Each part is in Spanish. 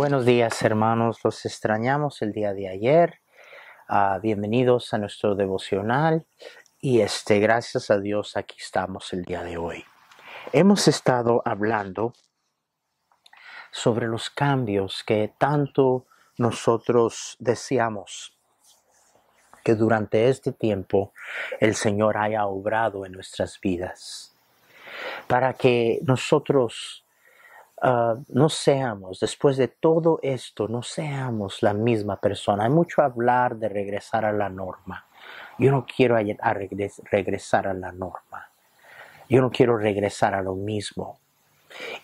Buenos días hermanos, los extrañamos el día de ayer. Ah, bienvenidos a nuestro devocional y este, gracias a Dios aquí estamos el día de hoy. Hemos estado hablando sobre los cambios que tanto nosotros deseamos que durante este tiempo el Señor haya obrado en nuestras vidas, para que nosotros Ah, no seamos, después de todo esto, no seamos la misma persona. Hay mucho hablar de regresar a la norma. Yo no quiero regresar a la norma. Yo no quiero regresar a lo mismo.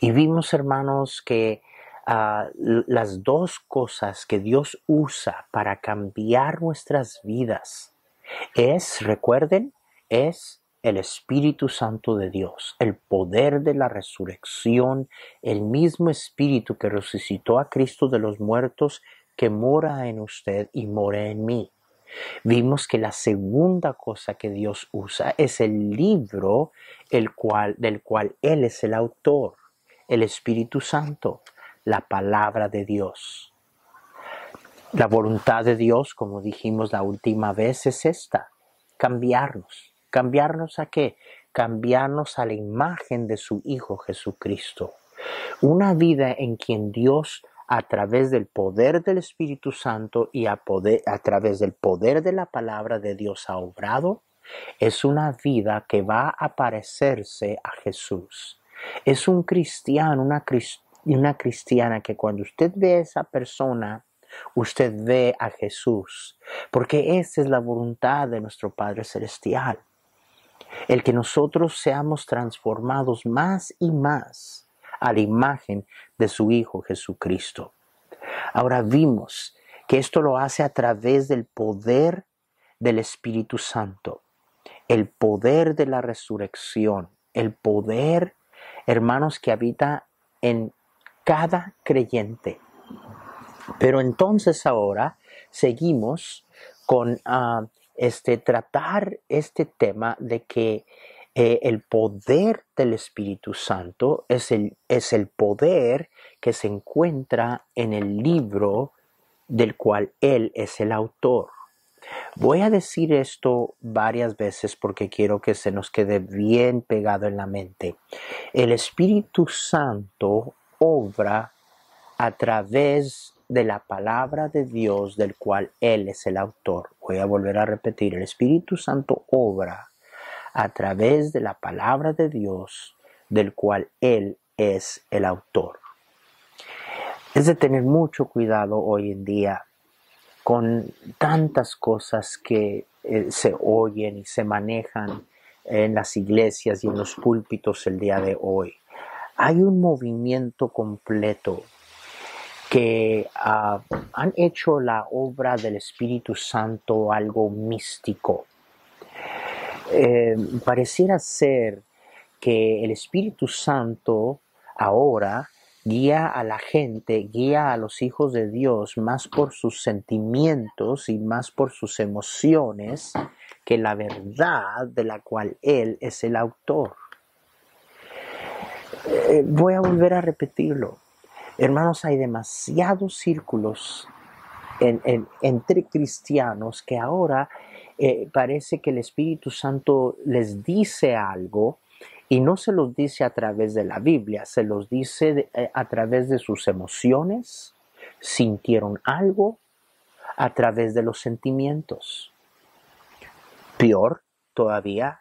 Y vimos, hermanos, que ah, las dos cosas que Dios usa para cambiar nuestras vidas es, recuerden, es el Espíritu Santo de Dios, el poder de la resurrección, el mismo Espíritu que resucitó a Cristo de los muertos, que mora en usted y mora en mí. Vimos que la segunda cosa que Dios usa es el libro el cual, del cual Él es el autor, el Espíritu Santo, la palabra de Dios. La voluntad de Dios, como dijimos la última vez, es esta, cambiarnos, ¿Cambiarnos a qué? Cambiarnos a la imagen de su Hijo Jesucristo. Una vida en quien Dios a través del poder del Espíritu Santo y a, través del poder de la palabra de Dios ha obrado, es una vida que va a parecerse a Jesús. Es un cristiano, una, una cristiana que cuando usted ve a esa persona, usted ve a Jesús, porque esa es la voluntad de nuestro Padre Celestial el que nosotros seamos transformados más y más a la imagen de su Hijo Jesucristo. Ahora vimos que esto lo hace a través del poder del Espíritu Santo, el poder de la resurrección, el poder, hermanos, que habita en cada creyente. Pero entonces ahora seguimos con ah, este, tratar este tema de que eh, el poder del Espíritu Santo es el, es el poder que se encuentra en el libro del cual Él es el autor. Voy a decir esto varias veces porque quiero que se nos quede bien pegado en la mente. El Espíritu Santo obra a través de la palabra de Dios del cual Él es el autor. Voy a volver a repetir, el Espíritu Santo obra a través de la palabra de Dios del cual Él es el autor. Es de tener mucho cuidado hoy en día con tantas cosas que eh, se oyen y se manejan en las iglesias y en los púlpitos el día de hoy. Hay un movimiento completo que ah, han hecho la obra del Espíritu Santo algo místico. Eh, pareciera ser que el Espíritu Santo ahora guía a la gente, guía a los hijos de Dios más por sus sentimientos y más por sus emociones que la verdad de la cual Él es el autor. Eh, voy a volver a repetirlo. Hermanos, hay demasiados círculos entre cristianos que ahora eh, parece que el Espíritu Santo les dice algo y no se los dice a través de la Biblia, se los dice eh, a través de sus emociones, sintieron algo, a través de los sentimientos. Peor todavía,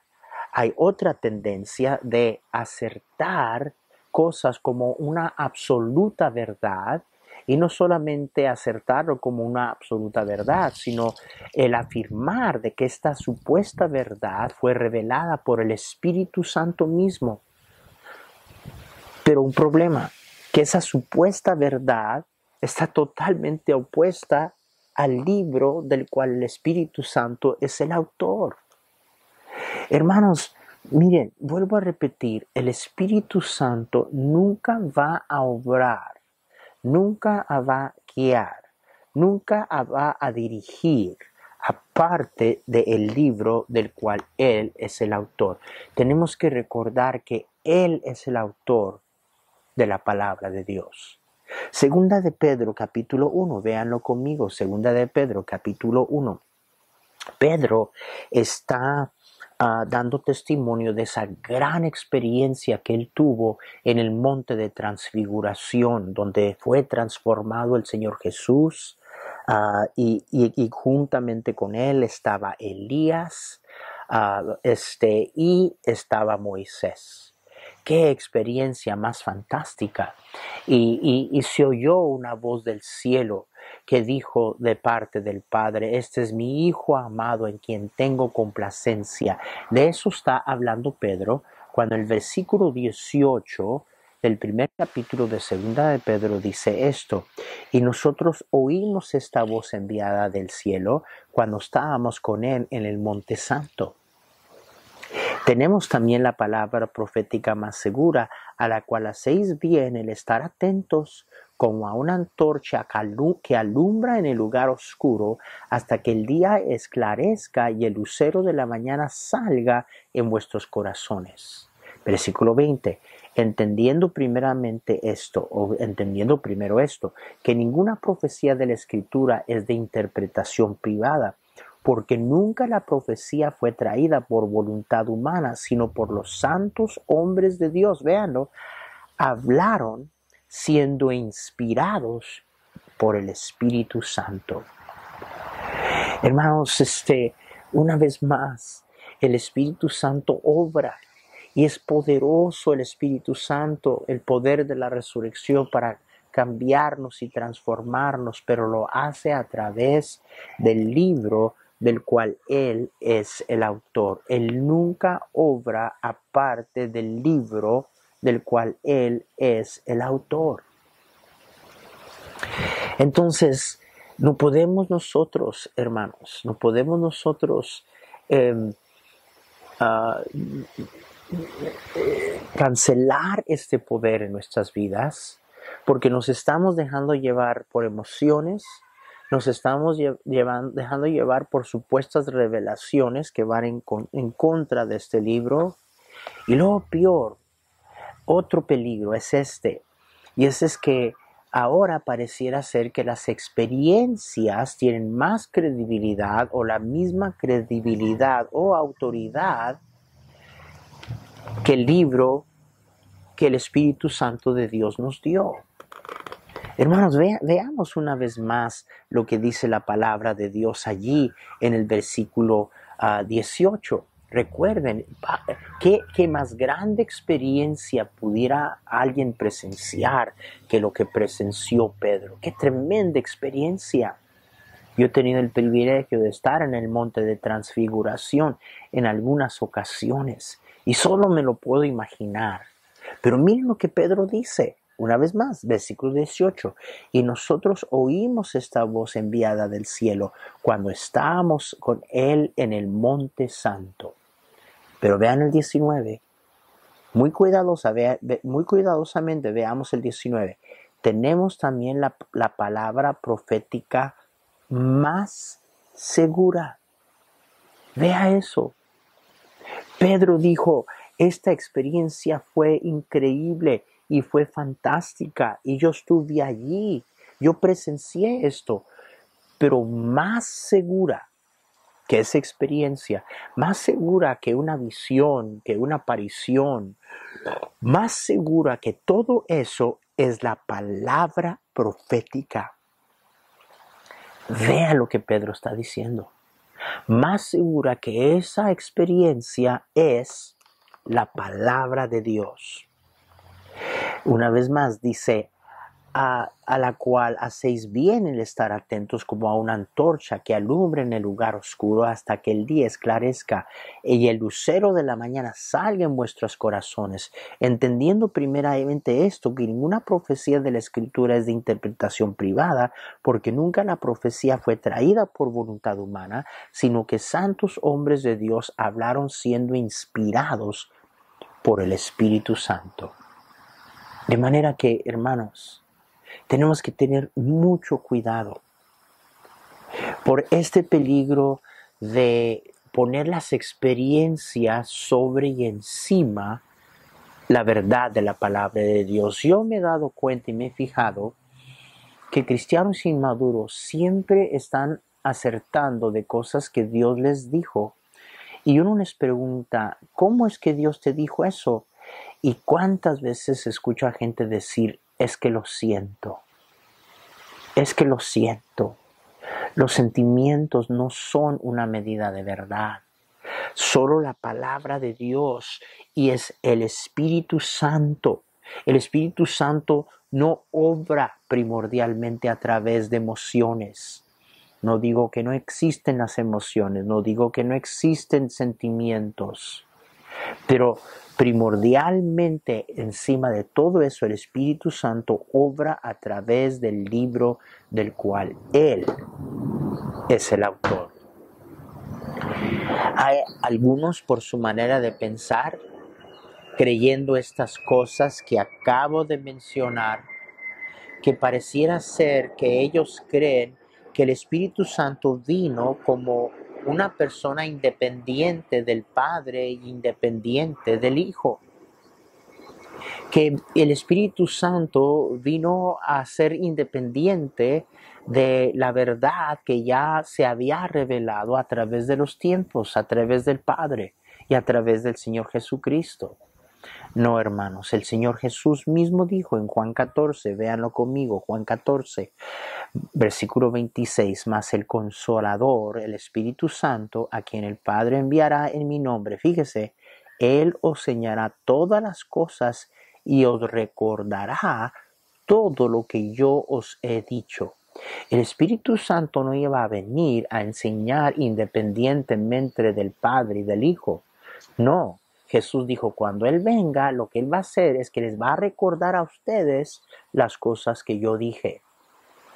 hay otra tendencia de acertar cosas como una absoluta verdad y no solamente acertarlo como una absoluta verdad, sino el afirmar de que esta supuesta verdad fue revelada por el Espíritu Santo mismo. Pero un problema, que esa supuesta verdad está totalmente opuesta al libro del cual el Espíritu Santo es el autor. Hermanos, Miren, vuelvo a repetir, el Espíritu Santo nunca va a obrar, nunca va a guiar, nunca va a dirigir, aparte del libro del cual Él es el autor. Tenemos que recordar que Él es el autor de la palabra de Dios. Segunda de Pedro capítulo 1, véanlo conmigo, segunda de Pedro capítulo 1. Pedro está ah, dando testimonio de esa gran experiencia que él tuvo en el monte de transfiguración, donde fue transformado el Señor Jesús ah, y, juntamente con él estaba Elías ah, este, y estaba Moisés. Qué experiencia más fantástica. y se oyó una voz del cielo que dijo de parte del Padre, este es mi Hijo amado en quien tengo complacencia. De eso está hablando Pedro cuando el versículo 18 del primer capítulo de Segunda de Pedro dice esto, y nosotros oímos esta voz enviada del cielo cuando estábamos con él en el Monte Santo. Tenemos también la palabra profética más segura, a la cual hacéis bien el estar atentos como a una antorcha que alumbra en el lugar oscuro hasta que el día esclarezca y el lucero de la mañana salga en vuestros corazones. Versículo 20. Entendiendo primeramente esto, o entendiendo primero esto, que ninguna profecía de la Escritura es de interpretación privada, porque nunca la profecía fue traída por voluntad humana, sino por los santos hombres de Dios. Véanlo, hablaron siendo inspirados por el Espíritu Santo. Hermanos, este, una vez más, el Espíritu Santo obra y es poderoso el Espíritu Santo, el poder de la resurrección para cambiarnos y transformarnos, pero lo hace a través del libro del cual Él es el autor. Él nunca obra aparte del libro del cual Él es el autor. Entonces, no podemos nosotros, hermanos, no podemos nosotros em, ah, cancelar este poder en nuestras vidas porque nos estamos dejando llevar por emociones, nos estamos dejando llevar por supuestas revelaciones que van en, en contra de este libro. Y luego peor, otro peligro es este, y ese es que ahora pareciera ser que las experiencias tienen más credibilidad o la misma credibilidad o autoridad que el libro que el Espíritu Santo de Dios nos dio. Hermanos, veamos una vez más lo que dice la palabra de Dios allí en el versículo 18. Ah, Recuerden, ¿qué, más grande experiencia pudiera alguien presenciar que lo que presenció Pedro? Qué tremenda experiencia. Yo he tenido el privilegio de estar en el monte de transfiguración en algunas ocasiones y solo me lo puedo imaginar. Pero miren lo que Pedro dice. Una vez más, versículo 18. Y nosotros oímos esta voz enviada del cielo cuando estábamos con él en el monte santo. Pero vean el 19. Muy, cuidadosa, muy cuidadosamente veamos el 19. Tenemos también la, la palabra profética más segura. Vea eso. Pedro dijo, esta experiencia fue increíble y fue fantástica y yo estuve allí, yo presencié esto, pero más segura que esa experiencia, más segura que una visión, que una aparición, más segura que todo eso es la palabra profética. Vea lo que Pedro está diciendo. Más segura que esa experiencia es la palabra de Dios. Una vez más dice, a, la cual hacéis bien el estar atentos como a una antorcha que alumbre en el lugar oscuro hasta que el día esclarezca y el lucero de la mañana salga en vuestros corazones, entendiendo primeramente esto, que ninguna profecía de la escritura es de interpretación privada, porque nunca la profecía fue traída por voluntad humana, sino que santos hombres de Dios hablaron siendo inspirados por el Espíritu Santo. De manera que, hermanos, tenemos que tener mucho cuidado por este peligro de poner las experiencias sobre y encima la verdad de la palabra de Dios. Yo me he dado cuenta y me he fijado que cristianos inmaduros siempre están acertando de cosas que Dios les dijo. Y uno les pregunta, ¿cómo es que Dios te dijo eso? ¿Y cuántas veces escucho a gente decir, es que lo siento? Es que lo siento. Los sentimientos no son una medida de verdad. Solo la palabra de Dios y es el Espíritu Santo. El Espíritu Santo no obra primordialmente a través de emociones. No digo que no existen las emociones, no digo que no existen sentimientos, pero primordialmente encima de todo eso el Espíritu Santo obra a través del libro del cual Él es el autor. Hay algunos por su manera de pensar creyendo estas cosas que acabo de mencionar, que pareciera ser que ellos creen que el Espíritu Santo vino como una persona independiente del Padre e independiente del Hijo. Que el Espíritu Santo vino a ser independiente de la verdad que ya se había revelado a través de los tiempos, a través del Padre y a través del Señor Jesucristo. No, hermanos, el Señor Jesús mismo dijo en Juan 14, véanlo conmigo, Juan 14, versículo 26, más el consolador, el Espíritu Santo, a quien el Padre enviará en mi nombre, fíjese, Él os señalará todas las cosas y os recordará todo lo que yo os he dicho. El Espíritu Santo no iba a venir a enseñar independientemente del Padre y del Hijo. No, Jesús dijo, cuando Él venga, lo que Él va a hacer es que les va a recordar a ustedes las cosas que yo dije.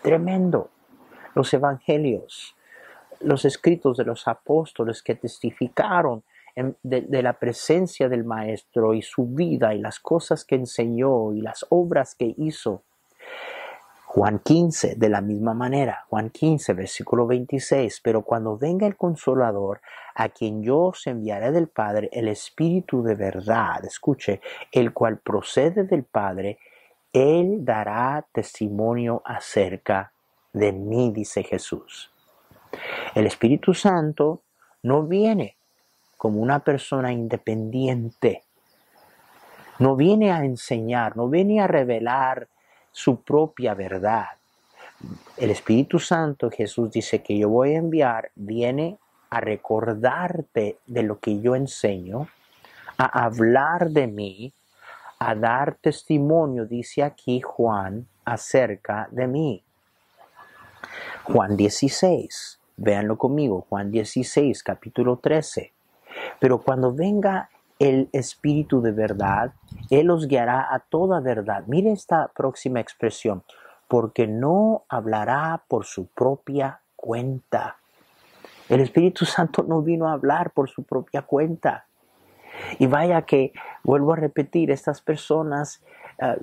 Tremendo. Los evangelios, los escritos de los apóstoles que testificaron de, de, la presencia del Maestro y su vida y las cosas que enseñó y las obras que hizo. Juan 15, de la misma manera, Juan 15, versículo 26, pero cuando venga el consolador, a quien yo os enviaré del Padre, el Espíritu de verdad, escuche, el cual procede del Padre, él dará testimonio acerca de mí, dice Jesús. El Espíritu Santo no viene como una persona independiente, no viene a enseñar, no viene a revelar su propia verdad. El Espíritu Santo, Jesús dice que yo voy a enviar, viene a recordarte de lo que yo enseño, a hablar de mí, a dar testimonio, dice aquí Juan, acerca de mí. Juan 16, véanlo conmigo, Juan 16, capítulo 13. Pero cuando venga el Espíritu de verdad, Él os guiará a toda verdad. Mire esta próxima expresión, porque no hablará por su propia cuenta. El Espíritu Santo no vino a hablar por su propia cuenta. Y vaya que, vuelvo a repetir, estas personas eh,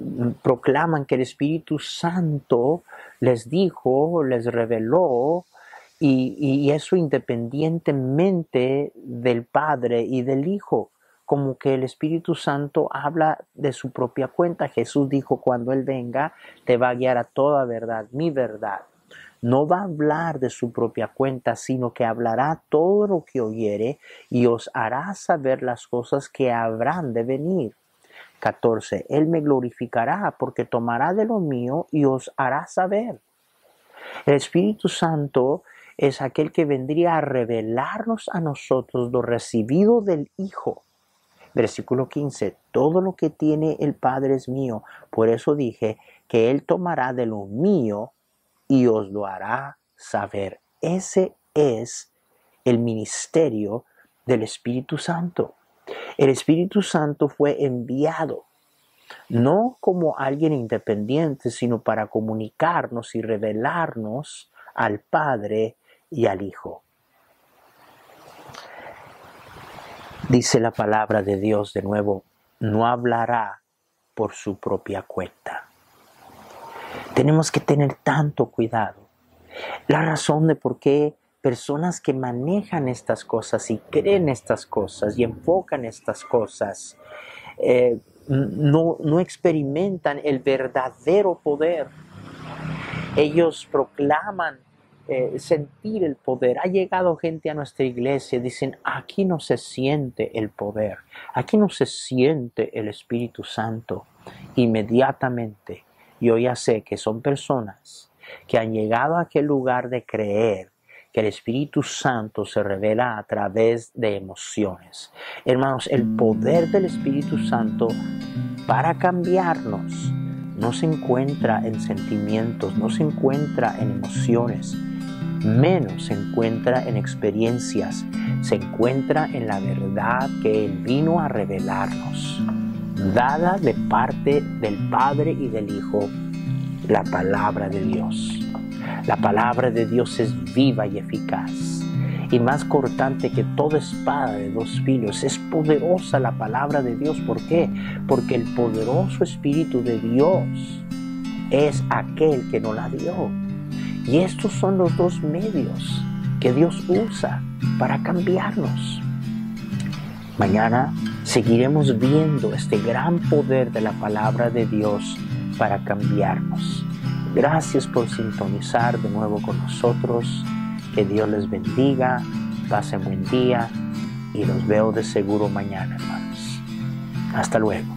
proclaman que el Espíritu Santo les dijo, les reveló, y, y eso independientemente del Padre y del Hijo como que el Espíritu Santo habla de su propia cuenta. Jesús dijo, cuando Él venga, te va a guiar a toda verdad, mi verdad. No va a hablar de su propia cuenta, sino que hablará todo lo que oyere y os hará saber las cosas que habrán de venir. 14. Él me glorificará porque tomará de lo mío y os hará saber. El Espíritu Santo es aquel que vendría a revelarnos a nosotros lo recibido del Hijo Versículo 15, todo lo que tiene el Padre es mío, por eso dije que Él tomará de lo mío y os lo hará saber. Ese es el ministerio del Espíritu Santo. El Espíritu Santo fue enviado no como alguien independiente, sino para comunicarnos y revelarnos al Padre y al Hijo. Dice la palabra de Dios de nuevo, no hablará por su propia cuenta. Tenemos que tener tanto cuidado. La razón de por qué personas que manejan estas cosas y creen estas cosas y enfocan estas cosas eh, no, no experimentan el verdadero poder Ellos proclaman eh, sentir el poder. Ha llegado gente a nuestra iglesia dicen, aquí no se siente el poder, aquí no se siente el Espíritu Santo. Inmediatamente yo ya sé que son personas que han llegado a aquel lugar de creer que el Espíritu Santo se revela a través de emociones. Hermanos, el poder del Espíritu Santo para cambiarnos no se encuentra en sentimientos, no se encuentra en emociones, menos se encuentra en experiencias, se encuentra en la verdad que Él vino a revelarnos, dada de parte del Padre y del Hijo, la palabra de Dios. La palabra de Dios es viva y eficaz y más cortante que toda espada de dos filos. Es poderosa la palabra de Dios. ¿Por qué? Porque el poderoso Espíritu de Dios es aquel que nos la dio. Y estos son los dos medios que Dios usa para cambiarnos. Mañana seguiremos viendo este gran poder de la palabra de Dios para cambiarnos. Gracias por sintonizar de nuevo con nosotros. Que Dios les bendiga, pasen buen día y los veo de seguro mañana, hermanos. Hasta luego.